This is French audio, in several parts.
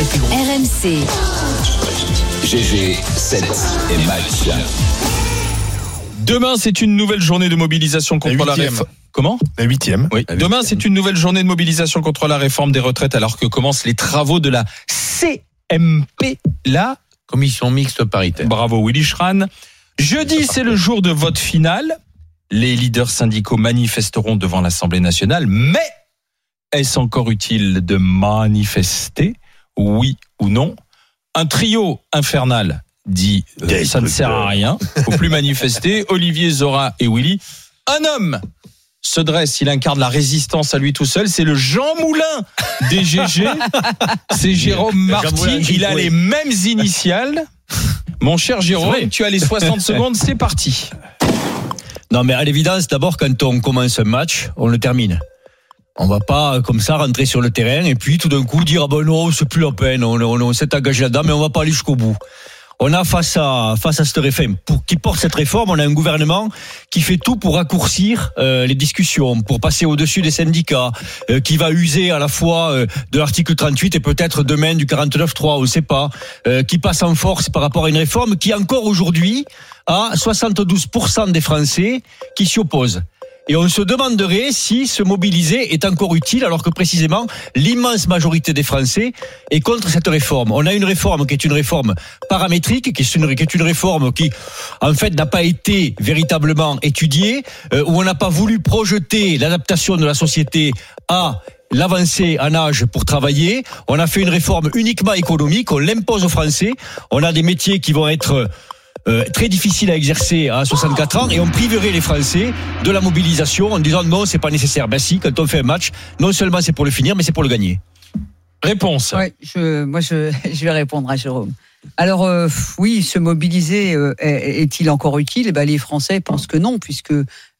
les plus gros. RMC, GG, 7 et match. Demain, c'est une nouvelle journée de mobilisation contre la, réforme. Comment La huitième. Oui. Demain, c'est une nouvelle journée de mobilisation contre la réforme des retraites alors que commencent les travaux de la CMP. Là, Commission mixte paritaire. bravo Willy Schran. Jeudi, c'est le jour de vote final. Les leaders syndicaux manifesteront devant l'Assemblée nationale, mais est-ce encore utile de manifester? Oui ou non Un trio infernal dit euh, ça ne sert à rien, faut plus manifester. Olivier, Zora et Willy. Un homme se dresse, il incarne la résistance à lui tout seul, c'est le Jean Moulin des GG. C'est Jérôme Marty, il a les mêmes initiales. Mon cher Jérôme, tu as les 60 secondes, c'est parti. Non, mais à l'évidence, d'abord, quand on commence un match, on le termine. On va pas euh, comme ça rentrer sur le terrain et puis tout d'un coup dire ah ben non c'est plus la peine on, s'est engagé là-dedans mais on va pas aller jusqu'au bout. On a face à face à cette réforme pour qui porte cette réforme on a un gouvernement qui fait tout pour raccourcir euh, les discussions pour passer au-dessus des syndicats euh, qui va user à la fois euh, de l'article 38 et peut-être demain du 49.3 on ne sait pas euh, qui passe en force par rapport à une réforme qui encore aujourd'hui a 72% des Français qui s'y opposent. Et on se demanderait si se mobiliser est encore utile, alors que précisément l'immense majorité des Français est contre cette réforme. On a une réforme qui est une réforme paramétrique, qui est une, réforme qui, en fait, n'a pas été véritablement étudiée, euh, où on n'a pas voulu projeter l'adaptation de la société à l'avancée en âge pour travailler. On a fait une réforme uniquement économique, on l'impose aux Français. On a des métiers qui vont être euh, très difficile à exercer à 64 ans et on priverait les Français de la mobilisation en disant non, c'est pas nécessaire. Ben si, quand on fait un match, non seulement c'est pour le finir, mais c'est pour le gagner. Réponse. Ouais, je, moi, je, je vais répondre à Jérôme. Alors, euh, oui, se mobiliser euh, est- est-il encore utile? Eh ben, Les Français pensent que non, puisque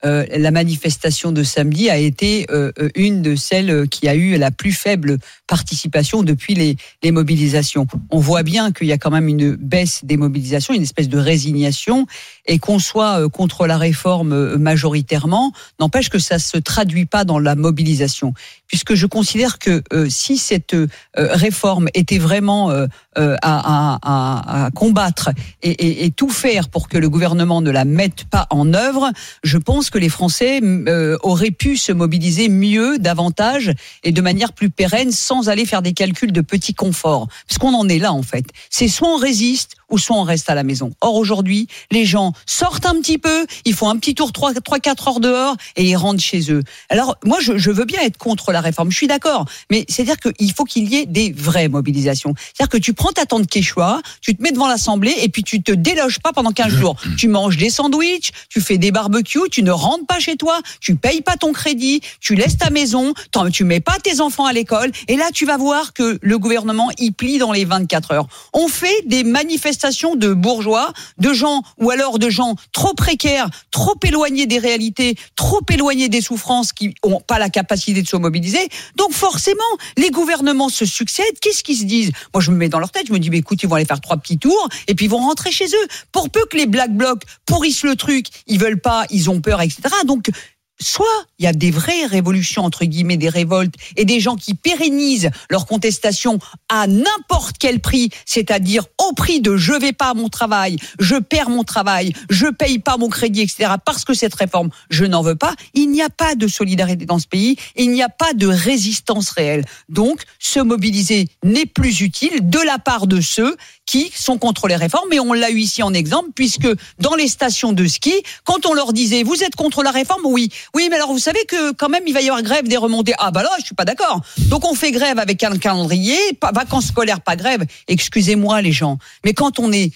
euh, la manifestation de samedi a été euh, une de celles qui a eu la plus faible participation depuis les, les mobilisations. On voit bien qu'il y a quand même une baisse des mobilisations, une espèce de résignation, et qu'on soit euh, contre la réforme euh, majoritairement, n'empêche que ça se traduit pas dans la mobilisation, puisque je considère que euh, si cette euh, réforme était vraiment euh, euh, à, à- à- combattre et, et- et tout faire pour que le gouvernement ne la mette pas en œuvre, je pense que les Français euh, auraient pu se mobiliser mieux, davantage et de manière plus pérenne, sans aller faire des calculs de petit confort. Parce qu'on en est là en fait. C'est soit on résiste ou soit on reste à la maison. Or aujourd'hui, les gens sortent un petit peu, ils font un petit tour 3-4 heures dehors et ils rentrent chez eux. Alors moi, je, je veux bien être contre la réforme, je suis d'accord, mais c'est-à-dire qu'il faut qu'il y ait des vraies mobilisations. C'est-à-dire que tu prends ta tente Quechua, tu te mets devant l'Assemblée et puis tu te déloges pas pendant 15 jours. Tu manges des sandwichs, tu fais des barbecues, tu ne rentres pas chez toi, tu payes pas ton crédit, tu laisses ta maison, tu mets pas tes enfants à l'école et là tu vas voir que le gouvernement y plie dans les 24 heures. On fait des manifestations de bourgeois, de gens ou alors de gens trop précaires, trop éloignés des réalités, trop éloignés des souffrances qui ont pas la capacité de se mobiliser. Donc forcément, les gouvernements se succèdent. Qu'est-ce qu'ils se disent? Moi, je me mets dans leur tête. Je me dis, mais écoute, ils vont aller faire trois petits tours et puis ils vont rentrer chez eux. Pour peu que les black blocs pourrissent le truc, ils veulent pas, ils ont peur, etc. Donc soit il y a des vraies révolutions entre guillemets, des révoltes et des gens qui pérennisent leur contestation à n'importe quel prix, c'est-à-dire au prix de je vais pas à mon travail, je perds mon travail, je paye pas mon crédit, etc. Parce que cette réforme, je n'en veux pas. Il n'y a pas de solidarité dans ce pays, il n'y a pas de résistance réelle. Donc, se mobiliser n'est plus utile de la part de ceux qui sont contre les réformes. Et on l'a eu ici en exemple, puisque dans les stations de ski, quand on leur disait vous êtes contre la réforme, oui, oui, mais alors vous savez que quand même il va y avoir grève des remontées. Ah bah là, je suis pas d'accord. Donc on fait grève avec un calendrier, pas vacances scolaires, pas grève. Excusez-moi les gens, mais quand on est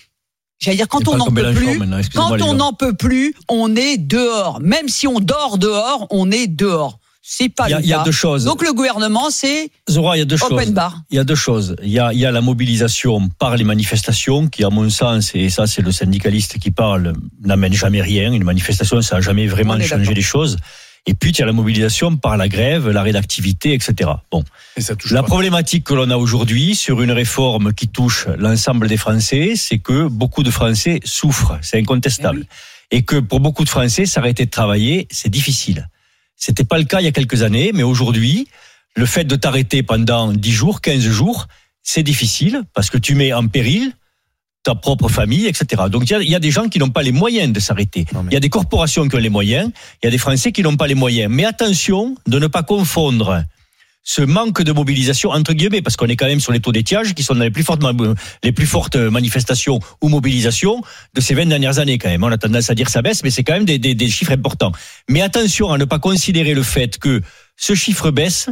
J'allais dire, quand on n'en peut plus, quand on n'en peut plus, on est dehors. Même si on dort dehors, on est dehors. C'est pas Il y a, le il y a cas. deux choses. Donc le gouvernement, c'est Zora, il y a deux open choses. bar. Il y a deux choses. Il y a, il y a la mobilisation par les manifestations qui, à mon sens, et ça c'est le syndicaliste qui parle, n'amène jamais rien. Une manifestation, ça n'a jamais vraiment changé les choses. Et puis, il y a la mobilisation par la grève, l'arrêt d'activité, etc. Bon. Et ça touche La pas. problématique que l'on a aujourd'hui sur une réforme qui touche l'ensemble des Français, c'est que beaucoup de Français souffrent. C'est incontestable. Et que pour beaucoup de Français, s'arrêter de travailler, c'est difficile. C'était pas le cas il y a quelques années, mais aujourd'hui, le fait de t'arrêter pendant 10 jours, 15 jours, c'est difficile parce que tu mets en péril ta propre famille, etc. Donc il y a- il y, a des gens qui n'ont pas les moyens de s'arrêter. Mais- Il y a des corporations qui ont les moyens, il y a des Français qui n'ont pas les moyens. Mais attention de ne pas confondre ce manque de mobilisation entre guillemets, parce qu'on est quand même sur les taux d'étiage qui sont dans les plus fortes, plus fortes manifestations ou mobilisations de ces 20 dernières années quand même. On a tendance à dire ça baisse, mais c'est quand même des chiffres importants. Mais attention à ne pas considérer le fait que ce chiffre baisse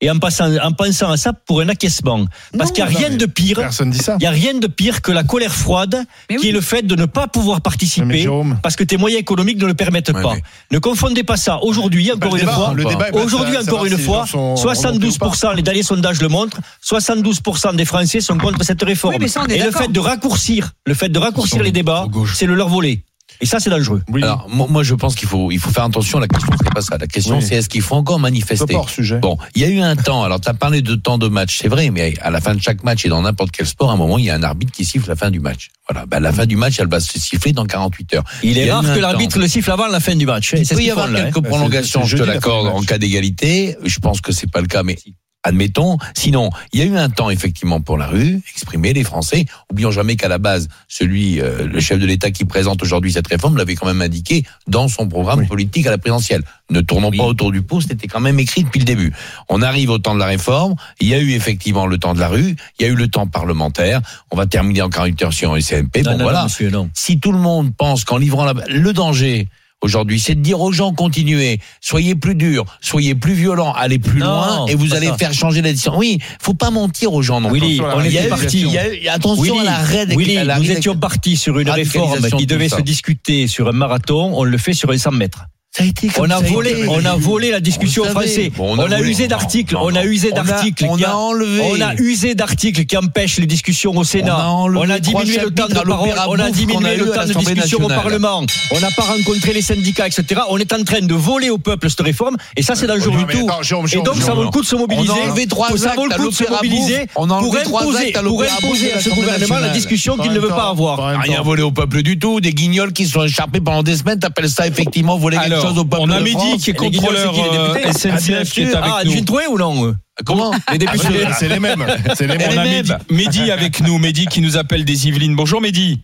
et en, passant, en pensant à ça pour un acquiescement. Parce qu'il n'y a rien de pire. Personne dit ça. Il n'y a rien de pire que la colère froide, Mais qui oui. est le fait de ne pas pouvoir participer parce que tes moyens économiques ne le permettent Ouais, pas. mais- Ne confondez pas ça. Aujourd'hui, encore une débat, fois, Aujourd'hui, encore une si fois, gens sont remontés ou pas. 72%, les derniers sondages le montrent, 72% des Français sont contre cette réforme. Oui, mais ça, on est Et le fait de raccourcir, le fait de raccourcir les débats, c'est le leur voler. Et ça, c'est dangereux. oui, Alors, moi, moi, je pense qu'il faut, il faut faire attention. La question, c'est pas ça. La question, Oui. c'est est-ce qu'il faut encore manifester pas hors sujet. Bon, il y a eu un temps. Alors, tu as parlé de temps de match, c'est vrai, mais à la fin de chaque match et dans n'importe quel sport, à un moment, il y a un arbitre qui siffle la fin du match. Voilà. Ben, la fin du match, elle va se siffler dans 48 heures. Il est rare que l'arbitre le siffle avant la fin du match. Il peut y avoir hein. quelques Bah, prolongations, je te l'accorde, en cas d'égalité. Je pense que c'est pas le cas, mais admettons. Sinon, il y a eu un temps effectivement pour la rue, exprimer les Français. Oublions jamais qu'à la base, celui, euh, le chef de l'État qui présente aujourd'hui cette réforme, l'avait quand même indiqué dans son programme Oui. politique à la présidentielle. Ne tournons pas autour du pot, c'était quand même écrit depuis le début. On arrive au temps de la réforme. Il y a eu effectivement le temps de la rue. Il y a eu le temps parlementaire. On va terminer en 48 heures sur un CMP. Non, bon non, voilà non, monsieur, non. si tout le monde pense qu'en livrant la... le danger aujourd'hui, c'est de dire aux gens continuez, soyez plus durs, soyez plus violents, allez plus Non, loin et vous allez ça. faire changer la décision. Oui, faut pas mentir aux gens non plus. Willy, Attention à la on Il y a parti. attention Willy, à la raide Willy, à la nous étions partis sur une réforme qui devait se discuter sur un marathon. On le fait sur un 100 mètres. Ça a été comme On a ça volé, été. on a volé la discussion On aux. Français. Bon, on, a usé d'articles, on a usé d'articles. On qui a enlevé. On a usé d'articles qui empêchent les discussions au On a Sénat. On a diminué le temps de parole. On a diminué le temps de discussion au. Parlement. On n'a pas rencontré les syndicats, etc. On est en train de voler au peuple cette réforme. Et ça, c'est dangereux Non, du tout. attends, Et donc, ça vaut le coup de se On mobiliser. a enlevé trois Ça vaut le coup de se mobiliser pour imposer, pour imposer à ce gouvernement la discussion qu'il ne veut pas avoir. Rien volé au peuple du tout, des guignols qui sont écharpés pendant des semaines, t'appelles ça effectivement voler Alors, chose au peuple on a Mehdi qui est contrôleur euh, députés SNCF qui est Ah, avec nous. Gilles Troué ou non Comment Les Ah, députés. c'est- les mêmes. C'est les On mêmes. a Mehdi, Mehdi avec nous, Mehdi qui nous appelle des Yvelines. Bonjour Mehdi,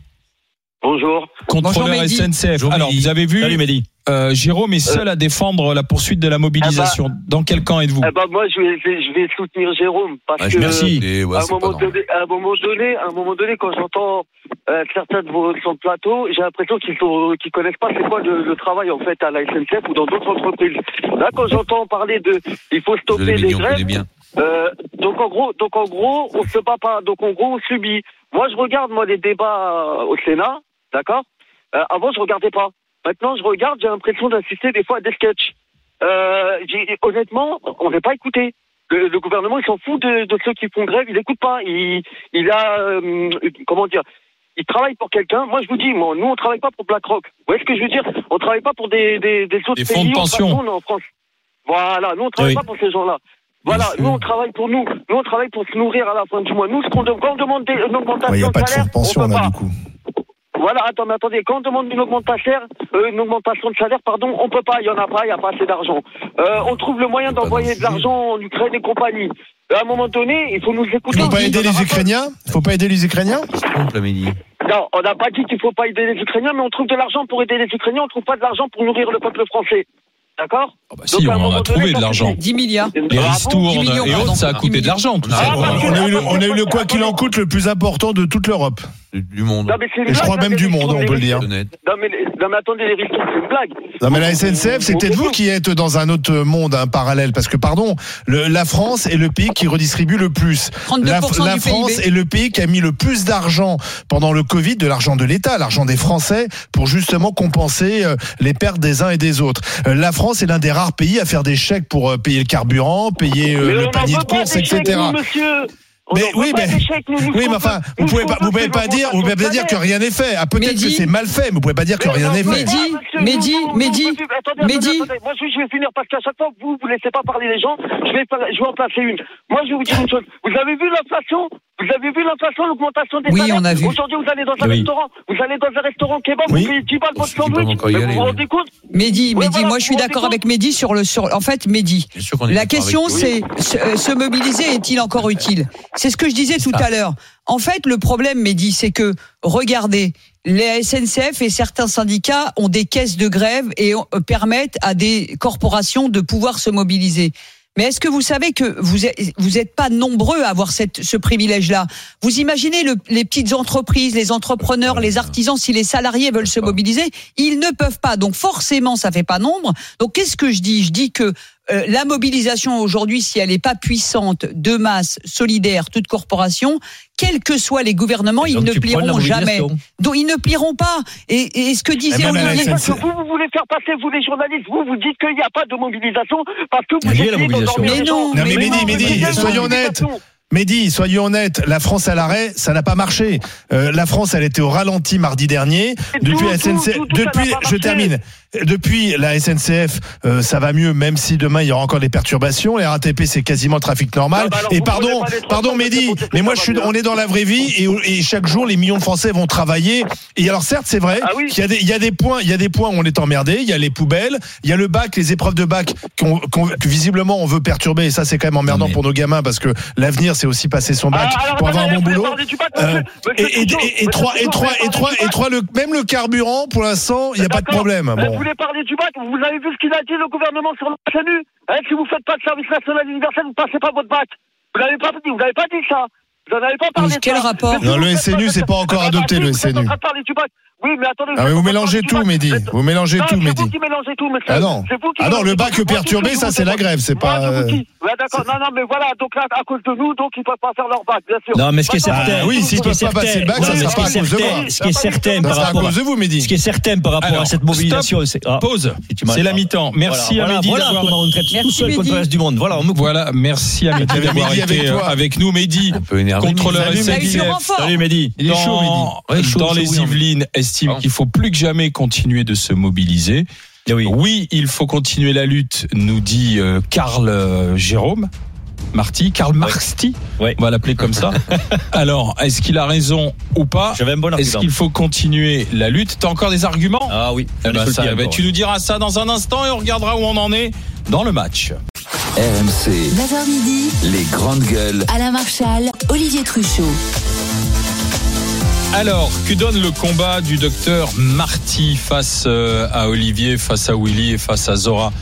Bonjour. contrôleur. SNCF. Bonjour, Alors vous avez vu, Salut Mehdi. Euh, Jérôme est seul à défendre la poursuite de la mobilisation. Dans quel camp êtes-vous Eh ben moi je vais je vais soutenir Jérôme parce Ah, que merci. Ouais, à un moment donné, à un moment donné, à un moment donné, quand j'entends euh, certains de vos sur le plateau, j'ai l'impression qu'ils qu'ils connaissent pas c'est quoi le, le travail en fait à la SNCF ou dans d'autres entreprises. Là, quand j'entends parler de il faut stopper les grèves, bien. euh, donc en gros, donc en gros, on se bat pas. Donc en gros, on subit. Moi, je regarde moi les débats euh, au Sénat, d'accord. Euh, avant, je regardais pas. Maintenant, je regarde, j'ai l'impression d'assister des fois à des sketchs. Euh, honnêtement, on n'est pas écouté. Le, le gouvernement, il s'en fout de, de ceux qui font grève. Il n'écoute pas. Il, il a, euh, comment dire, il travaille pour quelqu'un. Moi, je vous dis, moi, nous, on travaille pas pour BlackRock. Vous voyez ce que je veux dire? On travaille pas pour des, des, des autres Des pays. fonds de on pension. travaille- en France. Voilà, nous, on travaille Oui. pas pour ces gens-là. Voilà, nous on travaille pour nous. Nous on travaille pour se nourrir à la fin du mois. Nous, ce qu'on quand on demande des- une Il n'y augmentation a pas de salaire, de pension on peut là pas. du coup. Voilà, attends, mais attendez, quand on demande une augmentation, euh, une augmentation de salaire, pardon, on peut pas, il y en a pas, il y a pas assez d'argent. Euh, on trouve le moyen d'envoyer de l'argent en Ukraine et compagnie. À un moment donné, il faut nous écouter. Il faut pas aider les Ukrainiens Il faut pas aider les Ukrainiens. Non, on n'a pas dit qu'il faut pas aider les Ukrainiens, mais on trouve de l'argent pour aider les Ukrainiens, on trouve pas de l'argent pour nourrir le peuple français. D'accord Ah bah si, on en a donné, trouvé de l'argent. suffit. 10 milliards. Les Ah ristournes 10 millions, et autres, ça a coûté de l'argent, on, a eu le, on a eu le quoi qu'il en coûte le plus important de toute l'Europe. Du monde. Non, mais une je crois même du monde, on peut le dire. Non mais, non mais attendez, les ristournes, c'est une blague. Non mais la SNCF, c'est peut-être vous qui êtes dans un autre monde, un parallèle, parce que pardon, le- la France est le pays qui redistribue le plus. 32% La, la du France PIB. est le pays qui a mis le plus d'argent pendant le Covid, de l'argent de l'État, l'argent des Français, pour justement compenser euh, les pertes des uns et des autres. Euh, La France est l'un des rares pays à faire des chèques pour euh, payer le carburant, payer Mais le panier de courses, chèques, etc. nous, monsieur. On Mais oui, mais- Oui, mais enfin, vous pouvez pas, vous pouvez pas dire, vous pouvez pas dire que rien n'est fait. Ah, peut-être que c'est mal fait, mais vous pouvez pas dire que rien n'est fait. Mehdi, Mehdi, Mehdi, Mehdi. Moi, je je vais finir parce qu'à chaque fois que vous, vous laissez pas parler les gens, je vais, je vais en placer une. Moi, je vais vous dire une chose. Vous avez vu l'inflation? Vous avez vu l'inflation, l'augmentation des Oui, salaires on a vu. Aujourd'hui, vous allez dans un Oui. restaurant, vous allez dans un restaurant kebab, Oui. vous payez 10 balles votre sandwich. vous vous rendez compte Mehdi, Ouais, Mehdi, voilà, moi je suis d'accord avec Mehdi sur le sur en fait Mehdi. La question c'est se, euh, se mobiliser est-il encore utile? C'est ce que je disais tout ça. à l'heure. En fait, le problème Mehdi, c'est que regardez, les SNCF et certains syndicats ont des caisses de grève et ont- euh, permettent à des corporations de pouvoir se mobiliser. Mais est-ce que vous savez que vous êtes, vous êtes pas nombreux à avoir cette, ce privilège-là? Vous imaginez le- les petites entreprises, les entrepreneurs, les artisans, si les salariés veulent se mobiliser, ils ne peuvent pas. Donc forcément, ça fait pas nombre. Donc qu'est-ce que je dis? Je dis que euh, la mobilisation aujourd'hui, si elle n'est pas puissante, de masse, solidaire, toute corporation, quels que soient les gouvernements, ils ne plieront jamais. Donc ils ne plieront pas. Et, et ce que disait à la Olivier, Parce que vous, vous voulez faire passer, vous les journalistes, vous, vous dites qu'il n'y a pas de mobilisation parce que vous essayez mobilisation. d'endormir Mais les gens. non, Non, mais mais Mehdi, Mehdi, soyons honnêtes. Mehdi, soyons honnêtes, la France à l'arrêt, ça n'a pas marché. Euh, la France, elle était au ralenti mardi dernier. Depuis la tout, SNCF, tout, tout, ça depuis, je termine. Depuis la SNCF, euh, ça va mieux, même si demain il y aura encore des perturbations. Les RATP, c'est quasiment le trafic normal. Ah bah et pardon, pardon, Mehdi, mais moi je suis, on est dans la vraie vie et, et chaque jour les millions de Français vont travailler. Et alors certes, c'est vrai Ah oui. qu'il y a des, il y a des points, il y a des points où on est emmerdé. Il y a les poubelles, il y a le bac, les épreuves de bac qu'on, qu'on- que visiblement on veut perturber. Et ça, c'est quand même emmerdant mais- pour nos gamins parce que l'avenir, c'est aussi passer son bac Ah, alors, pour avoir un bon boulot. Euh, et, trois, et trois, et trois, et trois, le, même le carburant, pour l'instant, il n'y a pas de problème. Bon. Vous voulez parler du bac Vous avez vu ce qu'il a dit le gouvernement sur le SNU hein, Si vous faites pas de service national universel, vous passez pas votre bac. Vous n'avez pas dit, vous n'avez pas dit ça. Vous n'en avez pas parlé. Mais de quel ça. rapport si Non, le SNU, c'est pas encore adopté, le SNU. Oui, mais attendez. Ah, mais vous mélangez tout. Mehdi. Vous êtes- Vous mélangez Non, tout, c'est Mehdi. vous qui mélangez tout, monsieur. Ah non. C'est vous qui Ah non, le bac perturbé, ça, c'est la grève, c'est pas, euh, d'accord. Non, non, mais voilà. Donc là, à cause de nous, donc ils peuvent pas faire leur bac, bien sûr. Non, mais ce qui est certain, Ah oui, si ce tu qui est peux pas passer le bac, certain- ça sera pas qui à est cause de certain- moi. Ce qui est certain par sera à rapport cause de vous, Mehdi. ce qui est certain par rapport à cette mobilisation, c'est ah, Pause. C'est la mi-temps. Merci à Mehdi voilà, d'avoir- comment on traite tout seul contre le reste du monde. Voilà. Voilà, merci à Mehdi Avec d'avoir Mehdi, avec été avec nous. Mehdi, contrôleur SNCF. Salut Mehdi. Il est chaud, dans, Mehdi. Dans les. Yvelines estime Pardon. qu'il faut plus que jamais continuer de se mobiliser. Eh oui. Oui, il faut continuer la lutte, nous dit euh, Karl euh, Jérôme. Marty, Karl Marty, Ouais. on va l'appeler comme ça. Alors, est-ce qu'il a raison ou pas? J'avais un bon Est-ce argument. qu'il faut continuer la lutte? T'as encore des arguments? Ah oui. Eh ben, ça, eh ben, Tu nous diras ça dans un instant et on regardera où on en est dans le match. RMC, 9h midi, les grandes gueules. Alain Marchal, Olivier Truchot. Alors, que donne le combat du docteur Marty face euh, à Olivier, face à Willy et face à Zora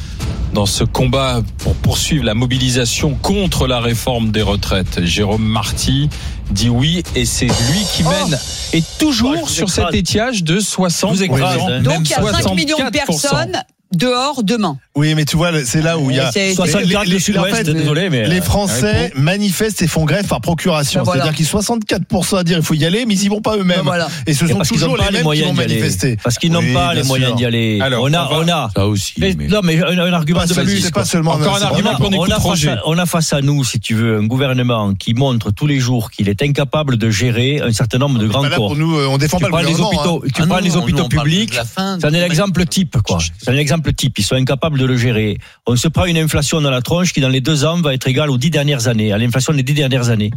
dans ce combat pour poursuivre la mobilisation contre la réforme des retraites? Jérôme Marty dit oui et c'est lui qui mène. Et Oh, toujours sur cet étiage de 60 Je vous écrase, hein. Donc il y a 5 millions de 64%. personnes dehors demain. Oui, mais tu vois, c'est là où il y a. C'est- 64 les- les- sud-ouest, en fait, désolé, mais. Les euh, Français manifestent et font grève par procuration. Ben voilà. C'est-à-dire qu'ils sont 64% à dire il faut y aller, mais ils y vont pas eux-mêmes. Ben voilà. Et ce sont parce qu'ils n'ont toujours pas les les mêmes qui moyens vont aller. manifester. Parce qu'ils n'ont Oui, pas les moyens d'y aller. Alors, on a, on a. Ça aussi. Mais- mais- Non, mais un, un argument Pas de celui, plus. c'est pas seulement. Encore un argument qu'on on, a face Roger. à, on a face à nous, si tu veux, un gouvernement qui montre tous les jours qu'il est incapable de gérer un certain nombre de grands corps. pour nous, euh, on défend Tu pas les hôpitaux, hein. tu Ah prends non, les hôpitaux publics. C'est un exemple type, quoi. C'est un exemple type. Ils sont incapables de le gérer. On se prend une inflation dans la tronche qui, dans les deux ans, va être égale aux dix dernières années, à l'inflation des dix dernières années.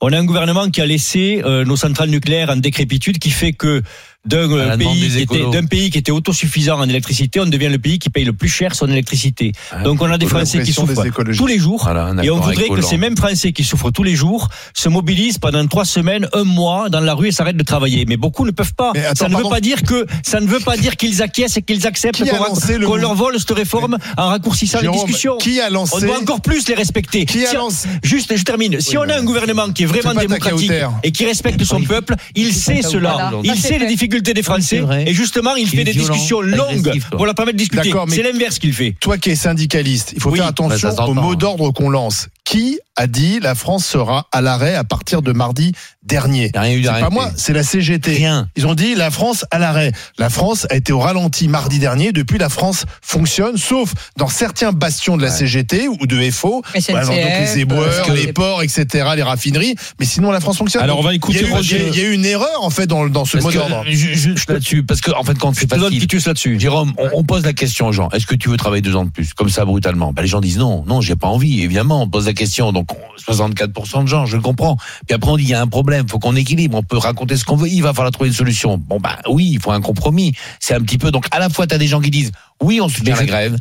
On a un gouvernement qui a laissé euh, nos centrales nucléaires en décrépitude, qui fait que d'un euh, pays, qui était, d'un pays qui était autosuffisant en électricité, on devient le pays qui paye le plus cher son électricité. Ah, Donc on a des Français qui souffrent tous les jours. Voilà, Et on voudrait que ces mêmes Français qui souffrent tous les jours se mobilisent pendant trois semaines, un mois dans la rue et s'arrêtent de travailler. Mais beaucoup ne peuvent pas. Attends, ça ne veut pas dire que ça ne veut pas dire qu'ils acquiescent et qu'ils acceptent qu'on rac- lancé le qu'on mou- leur vole cette réforme en raccourcissant les discussions. Qui a On lancé doit encore plus les respecter. Qui a Si- lancé Juste, je termine. Si on a un gouvernement qui est vraiment démocratique et qui respecte son peuple, il sait cela. Voilà. Il sait les difficultés des Français. Et justement, il Il fait des violent, discussions longues pour leur permettre de discuter. D'accord, mais- C'est l'inverse qu'il fait. Toi qui es syndicaliste, il faut Oui, faire attention ça s'entend. au mot d'ordre qu'on lance. Qui a dit la France sera à l'arrêt à partir de mardi dernier Il y a rien eu C'est pas moi, c'est la CGT. Rien. Ils ont dit la France à l'arrêt. La France a été au ralenti mardi dernier. Depuis, la France fonctionne, sauf dans certains bastions de la Ouais. CGT ou de FO. Exemple, donc les éboueurs, parce que- les ports, etc., les raffineries. Mais sinon, la France fonctionne. Alors, on va Donc, il y écouter a eu- Roger. Il y, a- il y a eu une erreur, en fait, dans, dans ce mot que, d'ordre. ju- Juste là-dessus, parce qu'en en fait, quand c'est facile. Titus là-dessus. Jérôme, on, on pose la question aux gens. Est-ce que tu veux travailler deux ans de plus? Comme ça, brutalement. Bah, les gens disent non, non, j'ai pas envie. Évidemment, on pose la question. Donc, on- 64% de gens, je comprends. Puis après, on dit, il y a un problème, faut qu'on équilibre, on peut raconter ce qu'on veut, il va falloir trouver une solution. Bon, bah oui, il faut un compromis. C'est un petit peu, donc, à la fois, tu as des gens qui disent, oui, on soutient la grève,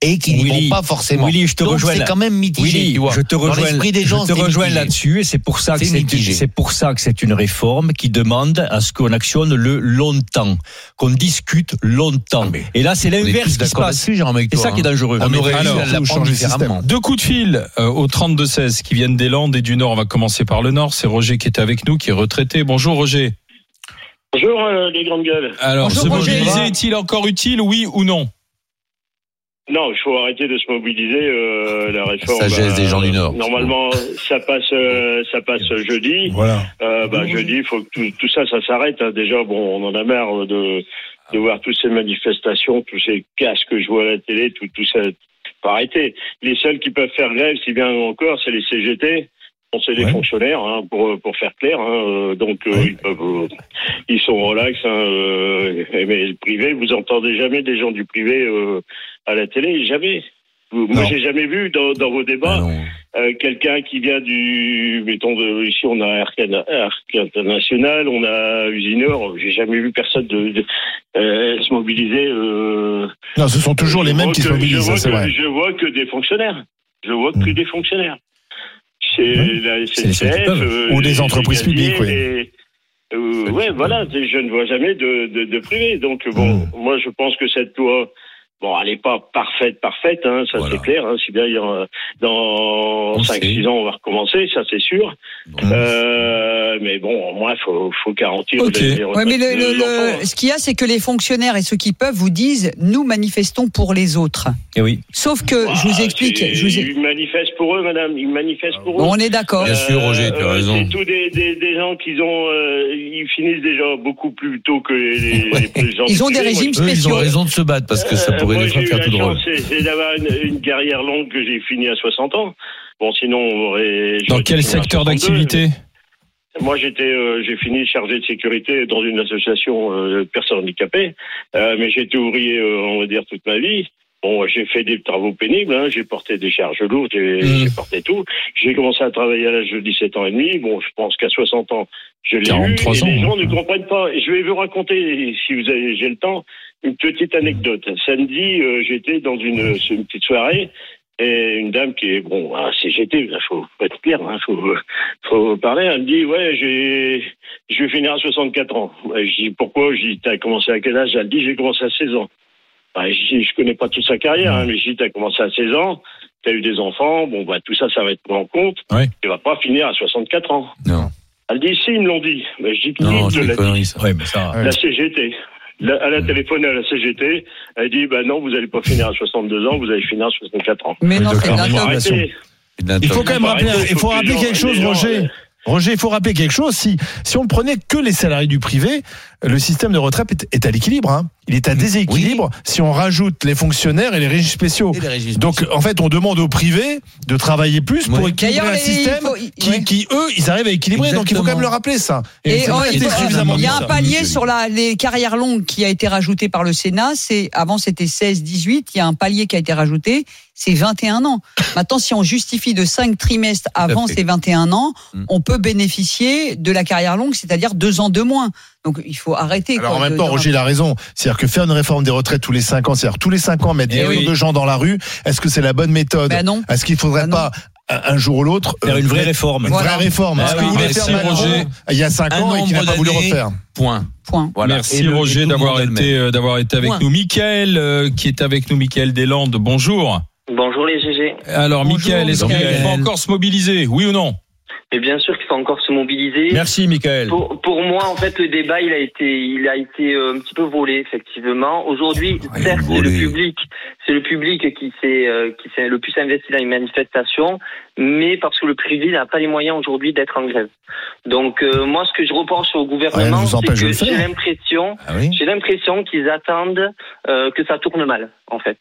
et qui n'y vont pas forcément. Willy, je te donc, rejoins c'est quand même mitigé, Willy, tu vois. je te rejoins, l'esprit des gens, je te rejoins là-dessus et c'est pour ça que C'est c'est mitigé. c'est pour ça que c'est une réforme qui demande à ce qu'on actionne le longtemps, qu'on discute longtemps. Ah, et là, c'est On est l'inverse qui se passe. C'est ça qui est hein. dangereux. On aurait Alors, changer différemment. Deux coups de fil euh, au 32-16 qui viennent des Landes et du Nord. On va commencer par le Nord. C'est Roger qui est avec nous, qui est retraité. Bonjour Roger. Bonjour euh, les grandes gueules. Alors, Bonjour, se Roger. mobiliser est-il encore utile, oui ou non? Non, il faut arrêter de se mobiliser. euh, la réforme. sagesse des gens du Nord. Normalement, ça passe, euh, ça passe jeudi. Voilà. Euh, bah, jeudi, il faut que tout, tout ça, ça s'arrête. hein. Déjà, bon, on en a marre de, de voir toutes ces manifestations, tous ces casques que je vois à la télé, tout, tout ça. Faut arrêter. Les seuls qui peuvent faire grève, si bien encore, c'est les CGT. Bon, c'est des Ouais. fonctionnaires, hein, pour, pour faire clair. Hein, euh, donc, euh, ils, peuvent, euh, ils sont relax. Hein, euh, mais le privé, vous entendez jamais des gens du privé euh, à la télé, jamais. Vous- Moi, j'ai jamais vu dans, dans vos débats Ah euh, quelqu'un qui vient du, mettons, de, ici on a Arc, Arc International, on a Usineur, j'ai jamais vu personne de, de, euh, se mobiliser. Euh, Non, ce sont toujours les mêmes qui se mobilisent, je ça vois c'est que- vrai. Je vois que des fonctionnaires. Je vois que Mm. des fonctionnaires. C'est la SNCF, euh, Ou des entreprises publiques, oui. euh, ouais, qui voilà, je ne vois jamais de, de, de privé. Donc bon, Mm. moi je pense que cette loi, bon, elle n'est pas parfaite, parfaite, hein, ça Voilà. c'est clair. Hein, si bien a, dans On 5-6 sait. ans on va recommencer, ça c'est sûr. Euh, mais bon, au moins il faut, faut garantir Ok. les, les Ouais, mais le, le- le- ce qu'il y a, c'est que les fonctionnaires et ceux qui peuvent vous disent nous manifestons pour les autres. Et oui. Sauf que je vous Ah, explique. Je vous ai- Ils manifestent pour eux, madame. Ils manifestent pour eux. Bon, on est d'accord. Bien sûr, Roger, tu as raison. C'est tous des, des, des gens qui ont, euh, ils finissent déjà beaucoup plus tôt que les, les, Ouais. les gens. Ils ont des régimes Eux, ils spéciaux. ont raison de se battre parce que ça euh, moi, j'ai eu la chance, c'est- d'avoir une, une carrière longue que j'ai finie à 60 ans. Bon, sinon, on aurait. Dans quel fini secteur 62. d'activité? Moi, j'étais, euh, j'ai fini chargé de sécurité dans une association euh, de personnes handicapées, euh, mais j'ai été ouvrier, on va dire, toute ma vie. Bon, j'ai fait des travaux pénibles, hein, j'ai porté des charges lourdes, j'ai j'ai porté tout. J'ai commencé à travailler à l'âge de 17 ans et demi. Bon, je pense qu'à 60 ans, je l'ai eu. 43 Et ans, les gens hein. ne comprennent pas. Et je vais vous raconter, si vous avez, j'ai le temps, une petite anecdote. Samedi, euh, j'étais dans une, une petite soirée. Et une dame qui est, bon, ah, CGT, il faut, faut être clair, hein, faut, faut parler. Elle me dit, ouais, j'ai, je vais finir à 64 ans. Je dis, pourquoi? Je dis, t'as commencé à quel âge? Elle dit, j'ai commencé à 16 ans. Ouais, je je connais pas toute sa carrière, hein, mais je dis, t'as commencé à 16 ans, t'as eu des enfants, bon, bah, tout ça, ça va être pris en compte. Ouais. Tu vas pas finir à 64 ans. Non, Elle dit, si, ils me l'ont dit. Ben, je dis, qui non, c'est l'a. Ouais, mais ça. Ouais. La CGT. La- elle a téléphoné à la CGT. Elle dit, bah non, vous allez pas finir à 62 ans, vous allez finir à 64 ans. Mais non, c'est de de la Il faut quand même rappeler, arrêter, il faut que rappeler les quelque chose, Roger. Roger, il faut rappeler quelque chose. Si, si on ne prenait que les salariés du privé, le système de retraite est, est à l'équilibre. hein. Il est à déséquilibre si on rajoute les fonctionnaires et les régimes spéciaux. Et les régimes Donc, spéciaux. en fait, on demande au privé de travailler plus pour Oui. équilibrer un système faut- qui, ouais. qui, eux, ils arrivent à équilibrer. Donc, il faut quand même le rappeler, ça. Et oh, il, y a un palier sur la, les carrières longues qui a été rajouté par le Sénat. C'est avant c'était 16, 18. Il y a un palier qui a été rajouté. C'est 21 ans. Maintenant, si on justifie de 5 trimestres avant ces 21 ans, Mm. on peut bénéficier de la carrière longue, c'est-à-dire deux ans de moins. Donc il faut arrêter. Alors quoi, en même de- temps, de- Roger, il a raison. C'est-à-dire que faire une réforme des retraites tous les 5 ans, c'est-à-dire tous les 5 ans mettre Eh des oui. millions de gens dans la rue, est-ce que c'est la bonne méthode Ben non. Est-ce qu'il faudrait Ben pas un un jour ou l'autre Faire euh, une vraie réforme. une Voilà. vraie réforme Ah Ce que oui, voulait merci, Roger. il y a 5 Un ans et qu'il n'a pas voulu refaire. Point. Point. Voilà. Merci Et le- et Roger d'avoir été, euh, d'avoir été avec Point. nous. Michael euh, qui est avec nous, Michael Deslandes. Bonjour. Bonjour les GG. Alors Bonjour, Michael, est-ce qu'il Michael. faut encore se mobiliser Oui ou non? Et bien sûr qu'il faut encore se mobiliser. Merci, Michael. Pour, pour moi, en fait, le débat, il a été, il a été euh, un petit peu volé, effectivement. Aujourd'hui, Rien certes, c'est le public, c'est le public qui s'est, euh, qui s'est le plus investi dans les manifestations, mais parce que le privé n'a pas les moyens aujourd'hui d'être en grève. Donc, euh, moi, ce que je reproche au gouvernement, c'est que j'ai l'impression, Ah oui j'ai l'impression qu'ils attendent euh, que ça tourne mal, en fait.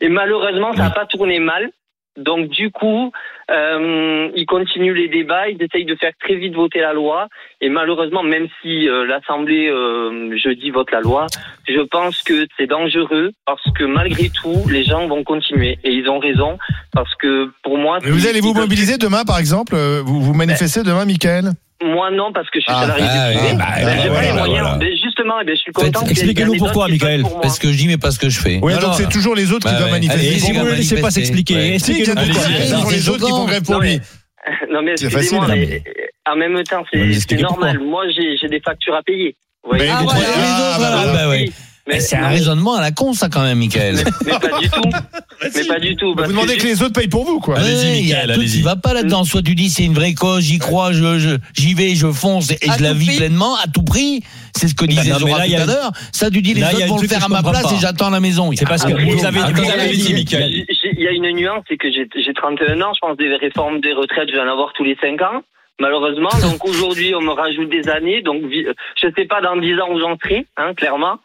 Et malheureusement, ça n'a pas tourné mal. Donc du coup, euh, ils continuent les débats, ils essayent de faire très vite voter la loi. Et malheureusement, même si euh, l'Assemblée euh, jeudi vote la loi, je pense que c'est dangereux parce que malgré tout, les gens vont continuer. Et ils ont raison parce que pour moi... Mais vous allez vous mobiliser demain, par exemple? Vous vous manifestez demain, Michael? Moi non, parce que je suis Ah, salarié ah, du oui, privé. bah, bah, j'ai pas les moyens. voilà. Ben, justement, eh ben, je suis content expliquez-nous pourquoi, Michael. pour. Parce que je dis, mais pas ce que je fais. Oui, donc c'est toujours les autres qui Bah doivent manifester. Si vous ne laissez pas s'expliquer, Ouais. Si, il y a expliquez-nous pourquoi. les autres qui font grève pour Non, lui. Non mais C'est excusez-moi, facile, mais en même temps, c'est normal. Moi, j'ai des factures à payer. Mais Ah, les autres, bah, ouais. Mais, Mais c'est un raisonnement à la con, ça, quand même, Michael. mais pas du tout. mais pas du tout. Vous parce demandez que que les autres payent pour vous, quoi. Allez-y, allez-y. va pas là-dedans. Soit tu dis c'est une vraie cause, j'y crois, je, je- j'y vais, je fonce et À je la vis prix. pleinement à tout prix. C'est ce que disait non, mais Zora tout à l'heure. Ça, tu dis les autres vont le faire à ma place pas. et j'attends à la maison. C'est parce que Après, vous avez, vous dit, j'ai- Il y a une nuance, c'est que j'ai j'ai 31 ans, je pense des réformes des retraites, je vais en avoir tous les 5 ans. Malheureusement, donc aujourd'hui, on me rajoute des années, donc vi- je sais pas dans 10 ans où j'en serai, hein, clairement.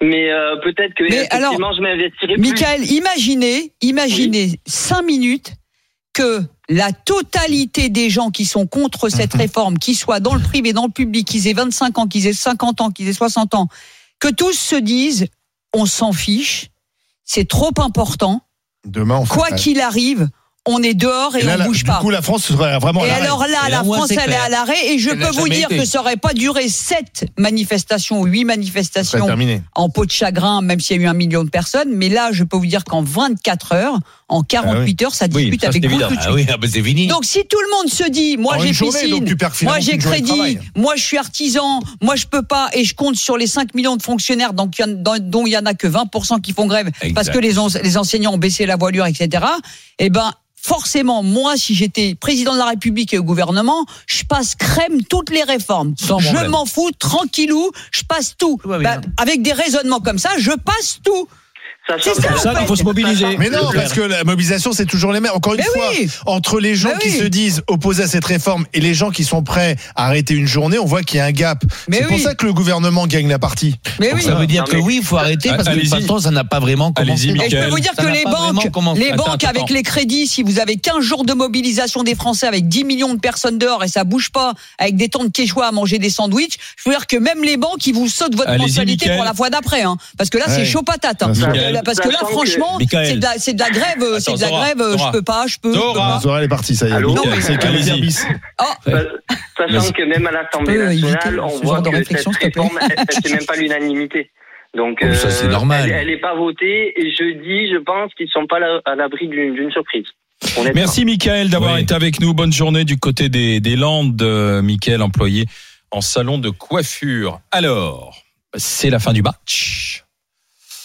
Mais euh, peut-être que Mais alors, effectivement, je m'investirai plus. Michael, imaginez, imaginez cinq minutes que la totalité des gens qui sont contre cette réforme, qu'ils soient dans le privé, dans le public, qu'ils aient 25 ans, qu'ils aient 50 ans, qu'ils aient 60 ans, que tous se disent, on s'en fiche, c'est trop important, Demain, on quoi qu'il arrive, on est dehors et, Et là, on bouge du pas. coup, la France serait vraiment à Et l'arrêt. alors là, Et la France, elle est à l'arrêt et je Elle peux vous dire été. que ça aurait pas duré sept manifestations ou huit manifestations en peau de chagrin, même s'il y a eu un million de personnes. Mais là, je peux vous dire qu'en 24 heures, en 48 heures, ça Oui, ça, avec beaucoup évident. de Ah oui, ah c'est fini. Donc si tout le monde se dit, moi j'ai piscine, donc moi j'ai crédit, moi je suis artisan, moi je peux pas et je compte sur les 5 millions de fonctionnaires donc dont il y en a que 20% qui font grève parce que les, en- les enseignants ont baissé la voilure, etc. Eh ben forcément, moi, si j'étais président de la République et au gouvernement, je passe crème toutes les réformes. Sans je m'en fous, tranquillou, je passe tout. Tout. Bah, avec des raisonnements comme ça, je passe tout. Ça, que- ça qu'il faut se mobiliser. Mais non, parce que la mobilisation, c'est toujours les mêmes. Encore une Mais fois, oui. entre les gens Mais qui oui. se disent opposés à cette réforme et les gens qui sont prêts à arrêter une journée, on voit qu'il y a un gap. C'est pour ça que le gouvernement gagne la partie. Mais Donc oui. ça veut dire Non, que oui, il faut arrêter parce que façon, ça n'a pas vraiment commencé. Et je peux vous dire Ça que les banques, les banques attends. avec les crédits, si vous avez 15 jours de mobilisation des Français avec 10 millions de personnes dehors et ça bouge pas, avec des temps de quechua à manger des sandwichs, je veux dire que même les banques, ils vous sautent votre mensualité pour la fois d'après, hein. Parce que là, c'est chaud patate, Euh, là, Parce que là, franchement, c'est de la, c'est de la grève, euh, c'est de la Zora, grève, euh, Zora. je peux pas, je peux. je peux Zora. pas. Zora, elle est partie, ça y est. Allô Mickaël, Non, mais- c'est Allez-y. bis. Oh, Sachant Vas-y. que même à l'Assemblée nationale, on voit que réflexion, cette réforme, c'est même pas l'unanimité. Donc, Oh, ça, c'est normal. Elle, elle est pas votée et je dis, je pense qu'ils sont pas à l'abri d'une d'une surprise. Merci Mickaël d'avoir Oui. été avec nous. Bonne journée du côté des, des Landes, euh, Mickaël, employé en salon de coiffure. Alors, c'est la fin du match.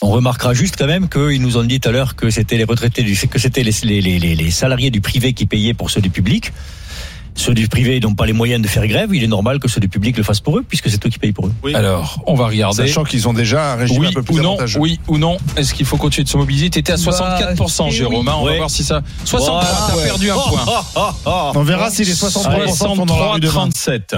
On remarquera juste quand même qu'ils nous ont dit tout à l'heure que c'était les retraités du, que c'était les, les, les, les- salariés du privé qui payaient pour ceux du public. Ceux du privé n'ont pas les moyens de faire grève. Il est normal que ceux du public le fassent pour eux, puisque c'est eux qui payent pour eux. Oui. Alors, on va regarder. Sachant qu'ils ont déjà un régime Oui un peu ou plus non, avantageux. oui ou non. Est-ce qu'il faut continuer de se mobiliser? T'étais à Bah, 64%, c'est Jérôme. hein, On va voir si ça. 63, Voilà. t'as perdu un point. On verra si les 63% sont dans la rue demain. 37.